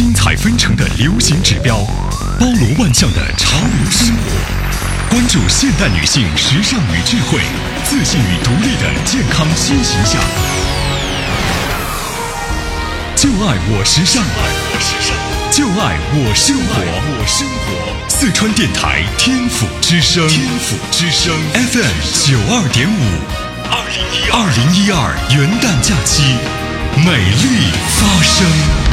精彩纷呈的流行指标，包罗万象的潮流生活，关注现代女性时尚与智慧、自信与独立的健康新形象。就爱我时尚，就爱我生活。我生活，四川电台天府之声，天府之声 FM 九二点五。二零一二元旦假期，美丽发生。